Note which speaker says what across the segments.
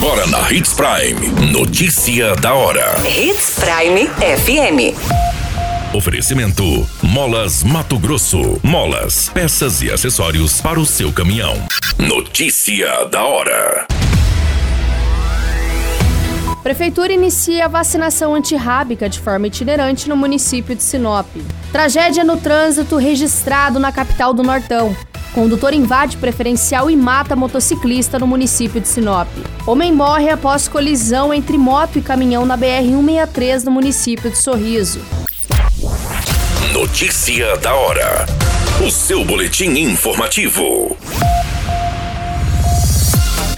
Speaker 1: Agora na Hits Prime. Notícia da hora.
Speaker 2: Hits Prime FM.
Speaker 1: Oferecimento: Molas Mato Grosso. Molas, peças e acessórios para o seu caminhão. Notícia da hora.
Speaker 3: Prefeitura inicia a vacinação antirrábica de forma itinerante no município de Sinop. Tragédia no trânsito registrado na capital do Nortão. Condutor invade preferencial e mata motociclista no município de Sinop. Homem morre após colisão entre moto e caminhão na BR-163 no município de Sorriso.
Speaker 1: Notícia da hora. O seu boletim informativo.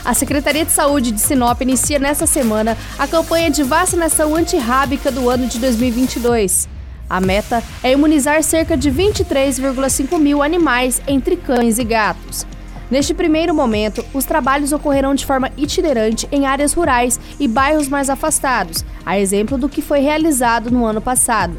Speaker 3: A Secretaria de Saúde de Sinop inicia nesta semana a campanha de vacinação antirrábica do ano de 2022. A meta é imunizar cerca de 23,5 mil animais entre cães e gatos. Neste primeiro momento, os trabalhos ocorrerão de forma itinerante em áreas rurais e bairros mais afastados, a exemplo do que foi realizado no ano passado.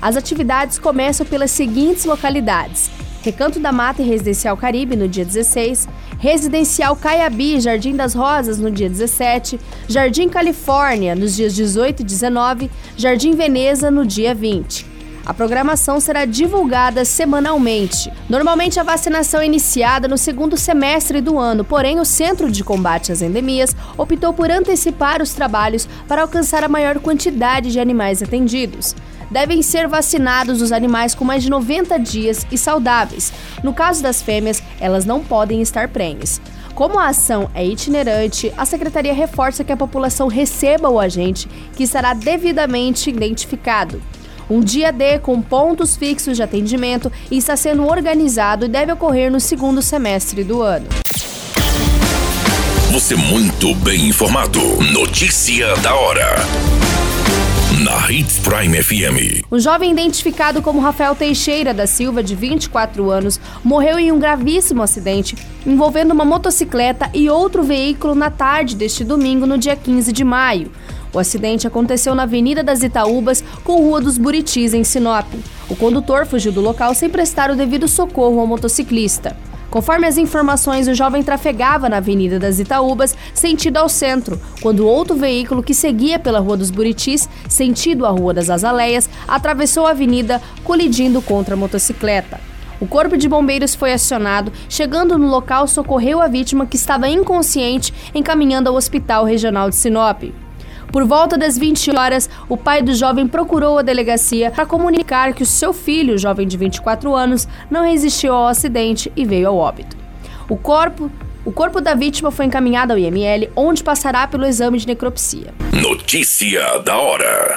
Speaker 3: As atividades começam pelas seguintes localidades: Recanto da Mata e Residencial Caribe no dia 16, Residencial Caiabi Jardim das Rosas no dia 17, Jardim Califórnia nos dias 18 e 19, Jardim Veneza no dia 20. A programação será divulgada semanalmente. Normalmente a vacinação é iniciada no segundo semestre do ano, porém o Centro de Combate às Endemias optou por antecipar os trabalhos para alcançar a maior quantidade de animais atendidos devem ser vacinados os animais com mais de 90 dias e saudáveis. No caso das fêmeas, elas não podem estar prenhes. Como a ação é itinerante, a secretaria reforça que a população receba o agente, que estará devidamente identificado. Um dia D com pontos fixos de atendimento está sendo organizado e deve ocorrer no segundo semestre do ano.
Speaker 1: Você muito bem informado. Notícia da hora na Hits Prime FM.
Speaker 3: Um jovem identificado como Rafael Teixeira da Silva, de 24 anos, morreu em um gravíssimo acidente envolvendo uma motocicleta e outro veículo na tarde deste domingo, no dia 15 de maio. O acidente aconteceu na Avenida das Itaúbas, com Rua dos Buritis, em Sinop. O condutor fugiu do local sem prestar o devido socorro ao motociclista. Conforme as informações, o jovem trafegava na Avenida das Itaúbas, sentido ao centro, quando outro veículo que seguia pela Rua dos Buritis, sentido à Rua das Azaleias, atravessou a avenida, colidindo contra a motocicleta. O corpo de bombeiros foi acionado, chegando no local, socorreu a vítima que estava inconsciente, encaminhando ao Hospital Regional de Sinop. Por volta das 20 horas, o pai do jovem procurou a delegacia para comunicar que o seu filho, jovem de 24 anos, não resistiu ao acidente e veio ao óbito. O corpo o corpo da vítima foi encaminhado ao IML, onde passará pelo exame de necropsia.
Speaker 1: Notícia da hora.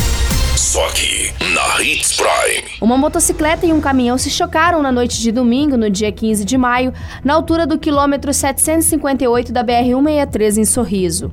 Speaker 1: Só aqui, na Hits Prime.
Speaker 3: Uma motocicleta e um caminhão se chocaram na noite de domingo, no dia 15 de maio, na altura do quilômetro 758 da BR-163 em Sorriso.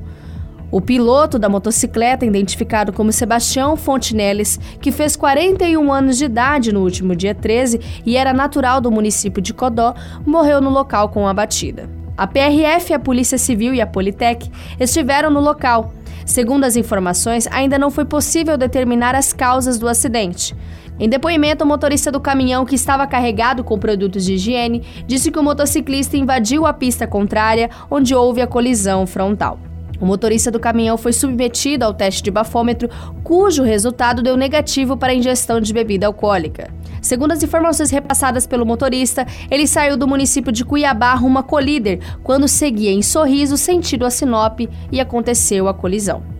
Speaker 3: O piloto da motocicleta, identificado como Sebastião Fontinelles, que fez 41 anos de idade no último dia 13 e era natural do município de Codó, morreu no local com a batida. A PRF, a Polícia Civil e a Politec estiveram no local. Segundo as informações, ainda não foi possível determinar as causas do acidente. Em depoimento, o motorista do caminhão, que estava carregado com produtos de higiene, disse que o motociclista invadiu a pista contrária, onde houve a colisão frontal. O motorista do caminhão foi submetido ao teste de bafômetro, cujo resultado deu negativo para a ingestão de bebida alcoólica. Segundo as informações repassadas pelo motorista, ele saiu do município de Cuiabá rumo a Colíder quando seguia em Sorriso sentido a Sinop e aconteceu a colisão.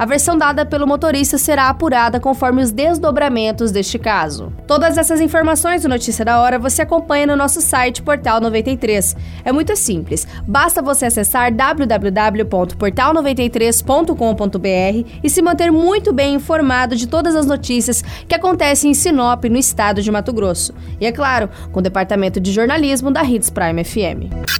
Speaker 3: A versão dada pelo motorista será apurada conforme os desdobramentos deste caso. Todas essas informações do Notícia da Hora você acompanha no nosso site Portal 93. É muito simples, basta você acessar www.portal93.com.br e se manter muito bem informado de todas as notícias que acontecem em Sinop, no estado de Mato Grosso. E é claro, com o departamento de jornalismo da Hits Prime FM.